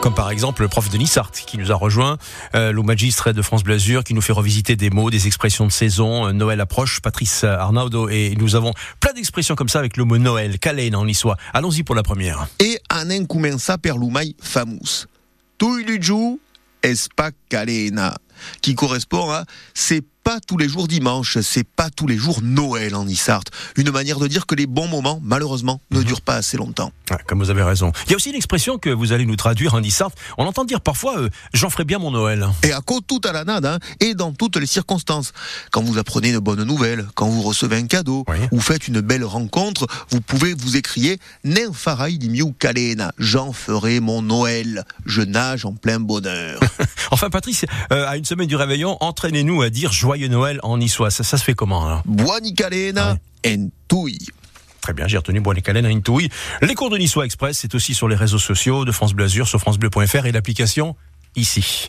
Comme par exemple le prof Denis Sartre qui nous a rejoint, euh, le magistrat de France Blasure qui nous fait revisiter des mots, des expressions de saison. Euh, Noël approche, Patrice Arnaudo et nous avons plein d'expressions comme ça avec le mot Noël, calena en niçois. Allons-y pour la première. Et en comença per l'umai famous. Tu lu es calena, qui correspond à c'est pas tous les jours dimanche, c'est pas tous les jours Noël en Issart. Une manière de dire que les bons moments, malheureusement, ne mhm. durent pas assez longtemps. comme vous avez raison. Il y a aussi une expression que vous allez nous traduire en Issart. On entend dire parfois euh, j'en ferai bien mon Noël. Et à cause tout à la nade, hein, et dans toutes les circonstances. Quand vous apprenez une bonne nouvelle, quand vous recevez un cadeau, ou faites une belle rencontre, vous pouvez vous écrier Nen farai di miu kalena, j'en ferai mon Noël. Je nage en plein bonheur. enfin, Patrice, euh, à une semaine du réveillon, entraînez-nous à dire joyeux Noël en niçois. Ça, ça se fait comment alors Buoni calena en tui. Très bien, j'ai retenu Buoni calena en tui. Les cours de Niçois Express, c'est aussi sur les réseaux sociaux de France Blasure, sur francebleu.fr et l'application ici.